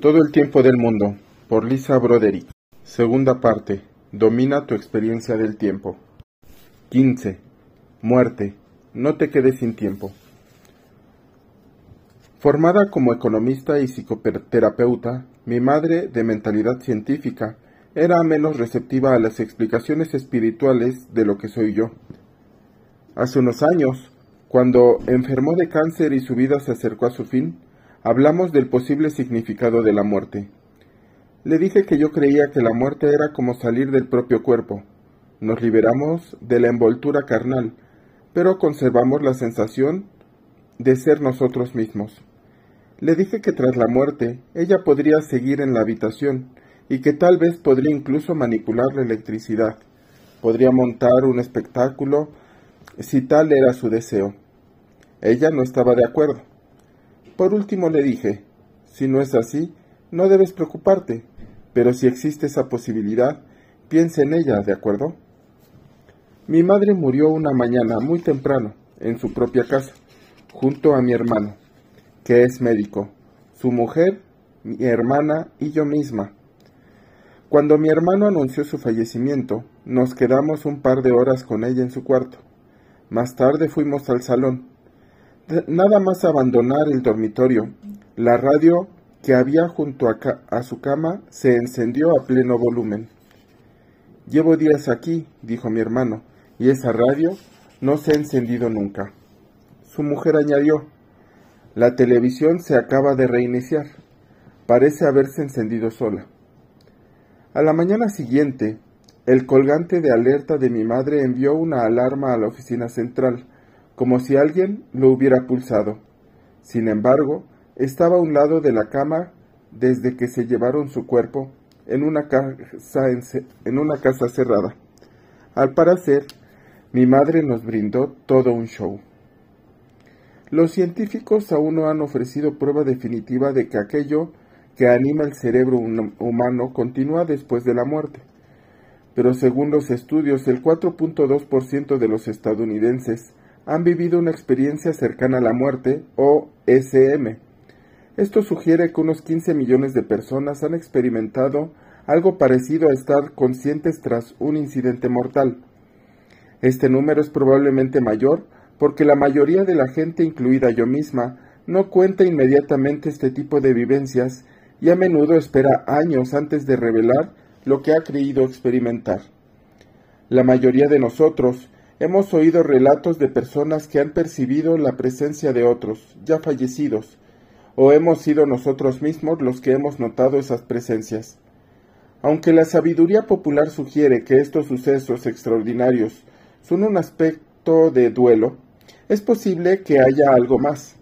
Todo el tiempo del mundo, por Lisa Broderick. Segunda parte. Domina tu experiencia del tiempo. 15. Muerte. No te quedes sin tiempo. Formada como economista y psicoterapeuta, mi madre, de mentalidad científica, era menos receptiva a las explicaciones espirituales de lo que soy yo. Hace unos años, cuando enfermó de cáncer y su vida se acercó a su fin, hablamos del posible significado de la muerte. Le dije que yo creía que la muerte era como salir del propio cuerpo. Nos liberamos de la envoltura carnal, pero conservamos la sensación de ser nosotros mismos. Le dije que tras la muerte ella podría seguir en la habitación y que tal vez podría incluso manipular la electricidad. Podría montar un espectáculo si tal era su deseo. Ella no estaba de acuerdo. Por último le dije, si no es así, no debes preocuparte, pero si existe esa posibilidad, piensa en ella, ¿de acuerdo? Mi madre murió una mañana muy temprano, en su propia casa, junto a mi hermano, que es médico, su mujer, mi hermana y yo misma. Cuando mi hermano anunció su fallecimiento, nos quedamos un par de horas con ella en su cuarto. Más tarde fuimos al salón. Nada más abandonar el dormitorio, la radio que había junto a, su cama se encendió a pleno volumen. Llevo días aquí, dijo mi hermano, y esa radio no se ha encendido nunca. Su mujer añadió, la televisión se acaba de reiniciar. Parece haberse encendido sola. A la mañana siguiente, el colgante de alerta de mi madre envió una alarma a la oficina central, como si alguien lo hubiera pulsado. Sin embargo, estaba a un lado de la cama desde que se llevaron su cuerpo en una casa, en una casa cerrada. Al parecer, mi madre nos brindó todo un show. Los científicos aún no han ofrecido prueba definitiva de que aquello que anima el cerebro humano continúa después de la muerte. Pero según los estudios, el 4.2% de los estadounidenses han vivido una experiencia cercana a la muerte o SM. Esto sugiere que unos 15 millones de personas han experimentado algo parecido a estar conscientes tras un incidente mortal. Este número es probablemente mayor porque la mayoría de la gente, incluida yo misma, no cuenta inmediatamente este tipo de vivencias y a menudo espera años antes de revelar lo que ha creído experimentar. La mayoría de nosotros Hemos oído relatos de personas que han percibido la presencia de otros, ya fallecidos, o hemos sido nosotros mismos los que hemos notado esas presencias. Aunque la sabiduría popular sugiere que estos sucesos extraordinarios son un aspecto de duelo, es posible que haya algo más.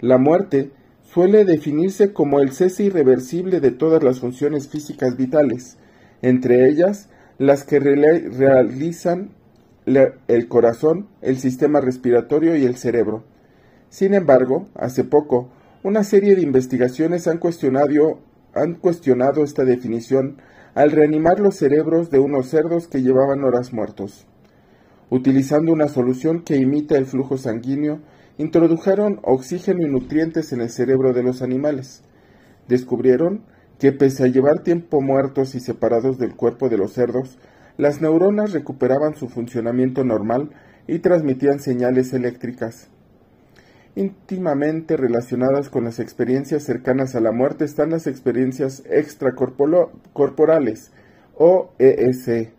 La muerte suele definirse como el cese irreversible de todas las funciones físicas vitales, entre ellas las que realizan el corazón, el sistema respiratorio y el cerebro. Sin embargo, hace poco, una serie de investigaciones han cuestionado, esta definición al reanimar los cerebros de unos cerdos que llevaban horas muertos. Utilizando una solución que imita el flujo sanguíneo, introdujeron oxígeno y nutrientes en el cerebro de los animales. Descubrieron que pese a llevar tiempo muertos y separados del cuerpo de los cerdos, las neuronas recuperaban su funcionamiento normal y transmitían señales eléctricas. Íntimamente relacionadas con las experiencias cercanas a la muerte están las experiencias extracorporales o ESE.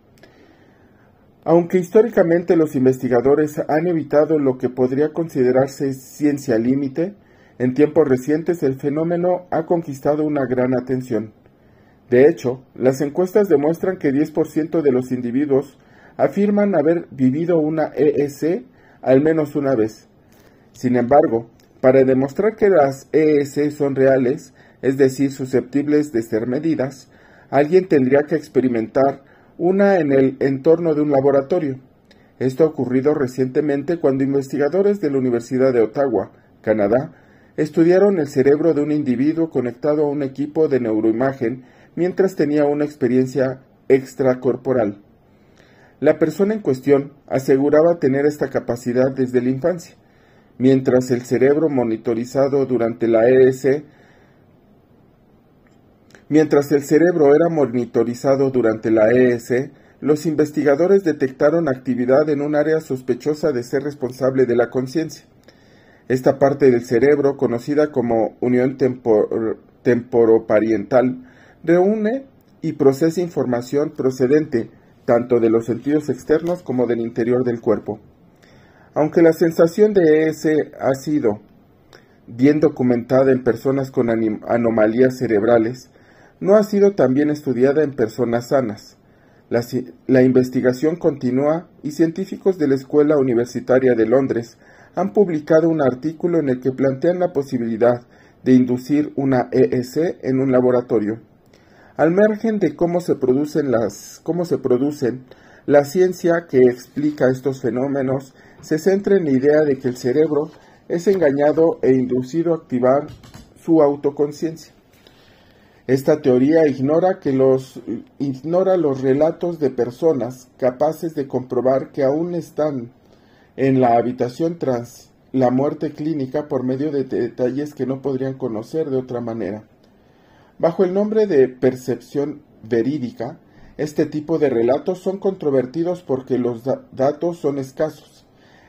Aunque históricamente los investigadores han evitado lo que podría considerarse ciencia límite, en tiempos recientes el fenómeno ha conquistado una gran atención. De hecho, las encuestas demuestran que 10% de los individuos afirman haber vivido una EEC al menos una vez. Sin embargo, para demostrar que las EEC son reales, es decir, susceptibles de ser medidas, alguien tendría que experimentar una en el entorno de un laboratorio. Esto ha ocurrido recientemente cuando investigadores de la Universidad de Ottawa, Canadá, estudiaron el cerebro de un individuo conectado a un equipo de neuroimagen mientras tenía una experiencia extracorporal. La persona en cuestión aseguraba tener esta capacidad desde la infancia, mientras el cerebro monitorizado durante la ES Mientras el cerebro era monitorizado durante la ES, los investigadores detectaron actividad en un área sospechosa de ser responsable de la conciencia. Esta parte del cerebro, conocida como unión temporopariental, reúne y procesa información procedente tanto de los sentidos externos como del interior del cuerpo. Aunque la sensación de ES ha sido bien documentada en personas con anomalías cerebrales, no ha sido también estudiada en personas sanas. La, la, investigación continúa y científicos de la Escuela Universitaria de Londres han publicado un artículo en el que plantean la posibilidad de inducir una EEC en un laboratorio. Al margen de cómo se producen las cómo se producen, la ciencia que explica estos fenómenos se centra en la idea de que el cerebro es engañado e inducido a activar su autoconciencia. Esta teoría ignora, que los, ignora los relatos de personas capaces de comprobar que aún están en la habitación tras la muerte clínica por medio de detalles que no podrían conocer de otra manera. Bajo el nombre de percepción verídica, este tipo de relatos son controvertidos porque los datos son escasos.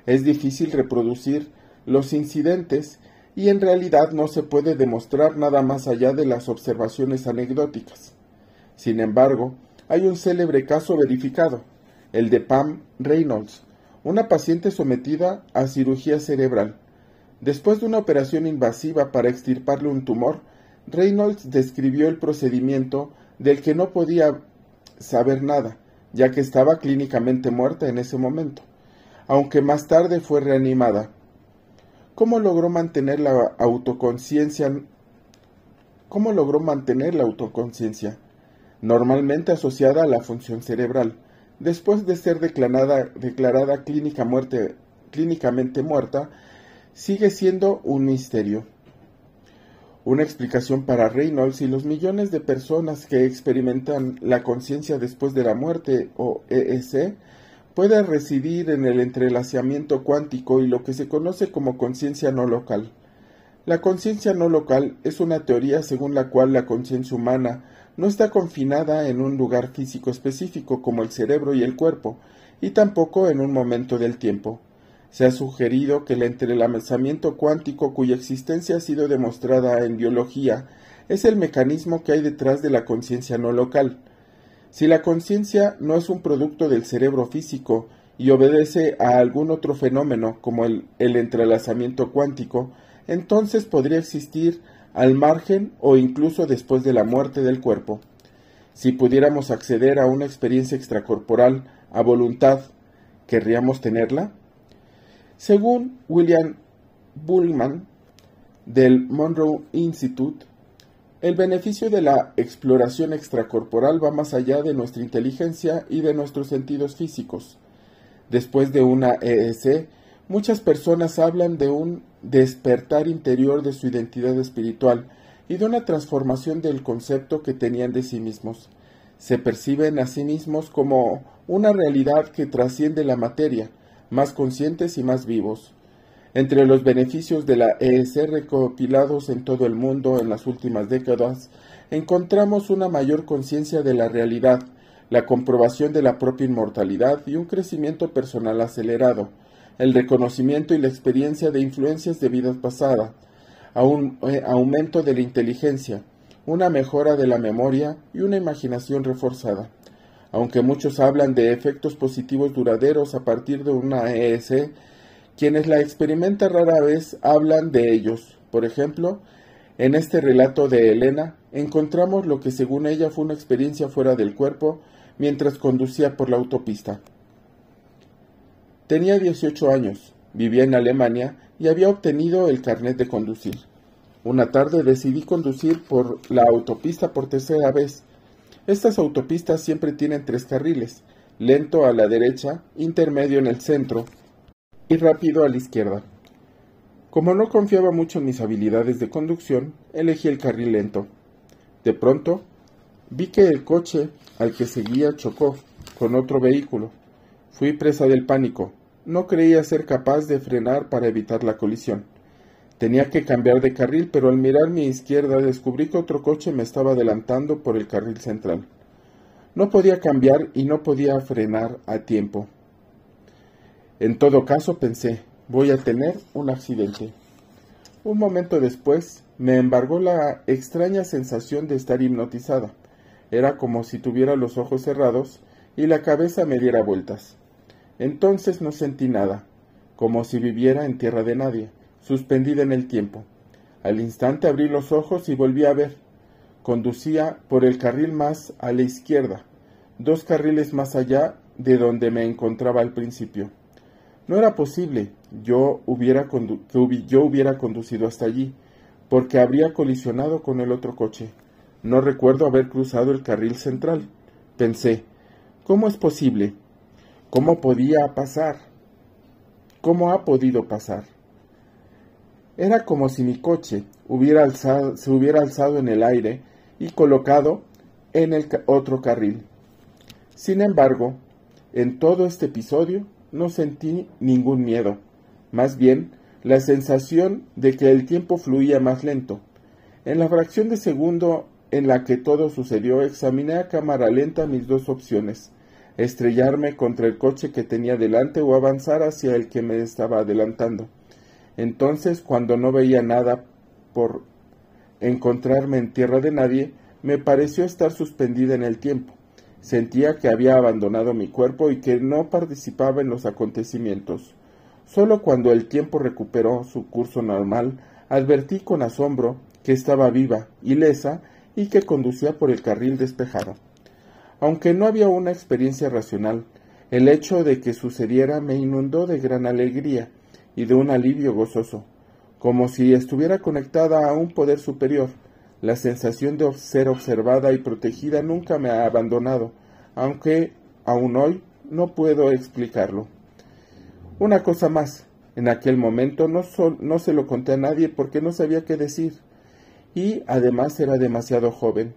Es difícil reproducir los incidentes y en realidad no se puede demostrar nada más allá de las observaciones anecdóticas. Sin embargo, hay un célebre caso verificado, el de Pam Reynolds, una paciente sometida a cirugía cerebral. Después de una operación invasiva para extirparle un tumor, Reynolds describió el procedimiento del que no podía saber nada, ya que estaba clínicamente muerta en ese momento, aunque más tarde fue reanimada. ¿Cómo logró mantener la autoconciencia? ¿Cómo logró mantener la autoconciencia? Normalmente asociada a la función cerebral después de ser declarada, clínicamente muerta, sigue siendo un misterio. Una explicación para Reynolds y los millones de personas que experimentan la conciencia después de la muerte o EEC puede residir en el entrelazamiento cuántico y lo que se conoce como conciencia no local. La conciencia no local es una teoría según la cual la conciencia humana no está confinada en un lugar físico específico como el cerebro y el cuerpo, y tampoco en un momento del tiempo. Se ha sugerido que el entrelazamiento cuántico cuya existencia ha sido demostrada en biología es el mecanismo que hay detrás de la conciencia no local. Si la conciencia no es un producto del cerebro físico y obedece a algún otro fenómeno como el, el entrelazamiento cuántico, entonces podría existir al margen o incluso después de la muerte del cuerpo. Si pudiéramos acceder a una experiencia extracorporal a voluntad, ¿querríamos tenerla? Según William Bullman del Monroe Institute, el beneficio de la exploración extracorporal va más allá de nuestra inteligencia y de nuestros sentidos físicos. Después de una EEC, muchas personas hablan de un despertar interior de su identidad espiritual y de una transformación del concepto que tenían de sí mismos. Se perciben a sí mismos como una realidad que trasciende la materia, más conscientes y más vivos. Entre los beneficios de la ES recopilados en todo el mundo en las últimas décadas, encontramos una mayor conciencia de la realidad, la comprobación de la propia inmortalidad y un crecimiento personal acelerado, el reconocimiento y la experiencia de influencias de vidas pasadas, un eh, aumento de la inteligencia, una mejora de la memoria y una imaginación reforzada. Aunque muchos hablan de efectos positivos duraderos a partir de una ES, quienes la experimentan rara vez hablan de ellos. Por ejemplo, en este relato de Elena encontramos lo que según ella fue una experiencia fuera del cuerpo mientras conducía por la autopista. Tenía 18 años, vivía en Alemania y había obtenido el carnet de conducir. Una tarde decidí conducir por la autopista por tercera vez. Estas autopistas siempre tienen tres carriles, lento a la derecha, intermedio en el centro y rápido a la izquierda. Como no confiaba mucho en mis habilidades de conducción, elegí el carril lento. De pronto, vi que el coche al que seguía chocó con otro vehículo. Fui presa del pánico. No creía ser capaz de frenar para evitar la colisión. Tenía que cambiar de carril, pero al mirar mi izquierda descubrí que otro coche me estaba adelantando por el carril central. No podía cambiar y no podía frenar a tiempo. En todo caso pensé, voy a tener un accidente. Un momento después me embargó la extraña sensación de estar hipnotizada. Era como si tuviera los ojos cerrados y la cabeza me diera vueltas. Entonces no sentí nada, como si viviera en tierra de nadie suspendida en el tiempo. Al instante abrí los ojos y volví a ver. Conducía por el carril más a la izquierda, dos carriles más allá de donde me encontraba al principio. No era posible yo hubiera que yo hubiera conducido hasta allí, porque habría colisionado con el otro coche. No recuerdo haber cruzado el carril central. Pensé, ¿cómo es posible? ¿Cómo podía pasar? ¿Cómo ha podido pasar? Era como si mi coche hubiera alzado, se hubiera alzado en el aire y colocado en el otro carril. Sin embargo, en todo este episodio no sentí ningún miedo, más bien la sensación de que el tiempo fluía más lento. En la fracción de segundo en la que todo sucedió, examiné a cámara lenta mis dos opciones, estrellarme contra el coche que tenía delante o avanzar hacia el que me estaba adelantando. Entonces, cuando no veía nada por encontrarme en tierra de nadie, me pareció estar suspendida en el tiempo. Sentía que había abandonado mi cuerpo y que no participaba en los acontecimientos. Solo cuando el tiempo recuperó su curso normal, advertí con asombro que estaba viva, ilesa y que conducía por el carril despejado. Aunque no había una experiencia racional, el hecho de que sucediera me inundó de gran alegría y de un alivio gozoso, como si estuviera conectada a un poder superior. La sensación de ser observada y protegida nunca me ha abandonado, aunque aún hoy no puedo explicarlo. Una cosa más, en aquel momento no, no se lo conté a nadie porque no sabía qué decir, y además era demasiado joven.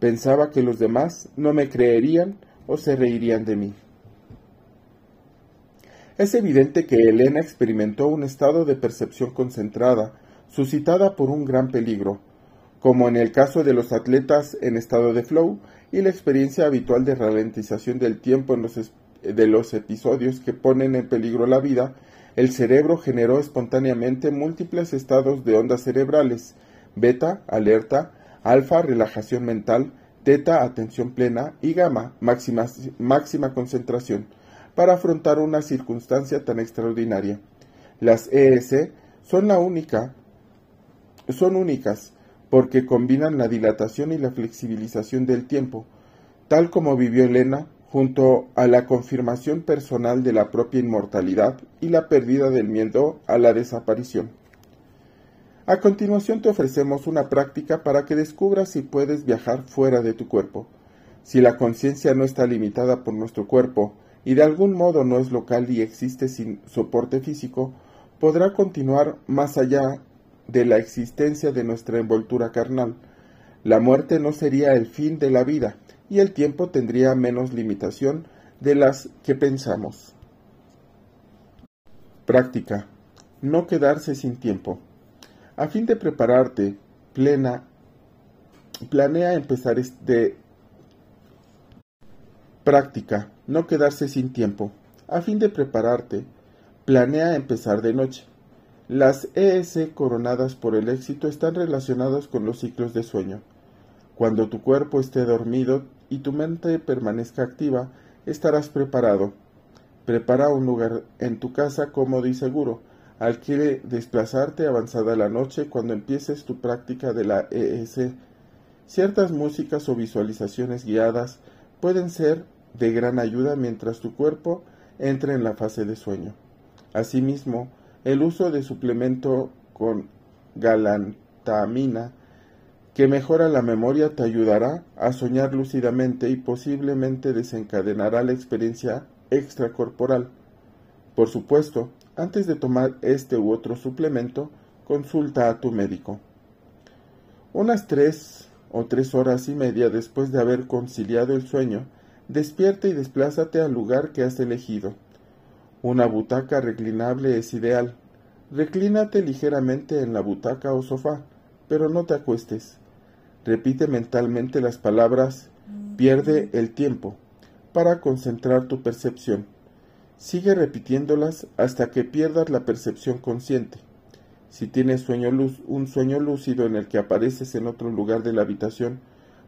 Pensaba que los demás no me creerían o se reirían de mí. Es evidente que Elena experimentó un estado de percepción concentrada, suscitada por un gran peligro, como en el caso de los atletas en estado de flow y la experiencia habitual de ralentización del tiempo en los episodios que ponen en peligro la vida, el cerebro generó espontáneamente múltiples estados de ondas cerebrales, beta, alerta, alfa, relajación mental, teta, atención plena y gamma, máxima concentración para afrontar una circunstancia tan extraordinaria. Las ES son la única, son únicas porque combinan la dilatación y la flexibilización del tiempo, tal como vivió Elena junto a la confirmación personal de la propia inmortalidad y la pérdida del miedo a la desaparición. A continuación te ofrecemos una práctica para que descubras si puedes viajar fuera de tu cuerpo. Si la conciencia no está limitada por nuestro cuerpo y de algún modo no es local y existe sin soporte físico, podrá continuar más allá de la existencia de nuestra envoltura carnal. La muerte no sería el fin de la vida y el tiempo tendría menos limitación de las que pensamos. Práctica. No quedarse sin tiempo. A fin de prepararte plena, planea empezar este práctica no quedarse sin tiempo. A fin de prepararte, planea empezar de noche. Las ES coronadas por el éxito están relacionadas con los ciclos de sueño. Cuando tu cuerpo esté dormido y tu mente permanezca activa, estarás preparado. Prepara un lugar en tu casa cómodo y seguro. Alquiere desplazarte avanzada la noche cuando empieces tu práctica de la ES. Ciertas músicas o visualizaciones guiadas pueden ser de gran ayuda mientras tu cuerpo entra en la fase de sueño. Asimismo, el uso de suplemento con galantamina que mejora la memoria te ayudará a soñar lúcidamente y posiblemente desencadenará la experiencia extracorporal. Por supuesto, antes de tomar este u otro suplemento, consulta a tu médico. Unas tres o tres horas y media después de haber conciliado el sueño, Despierta y desplázate al lugar que has elegido. Una butaca reclinable es ideal. Reclínate ligeramente en la butaca o sofá, pero no te acuestes. Repite mentalmente las palabras pierde el tiempo para concentrar tu percepción. Sigue repitiéndolas hasta que pierdas la percepción consciente. Si tienes sueño luz, un sueño lúcido en el que apareces en otro lugar de la habitación,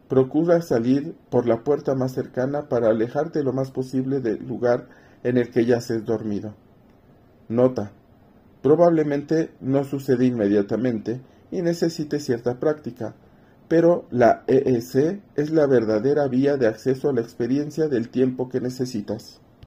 procura salir por la puerta más cercana para alejarte lo más posible del lugar en el que yaces dormido. Nota. Probablemente no sucede inmediatamente y necesite cierta práctica, pero la EEC es la verdadera vía de acceso a la experiencia del tiempo que necesitas.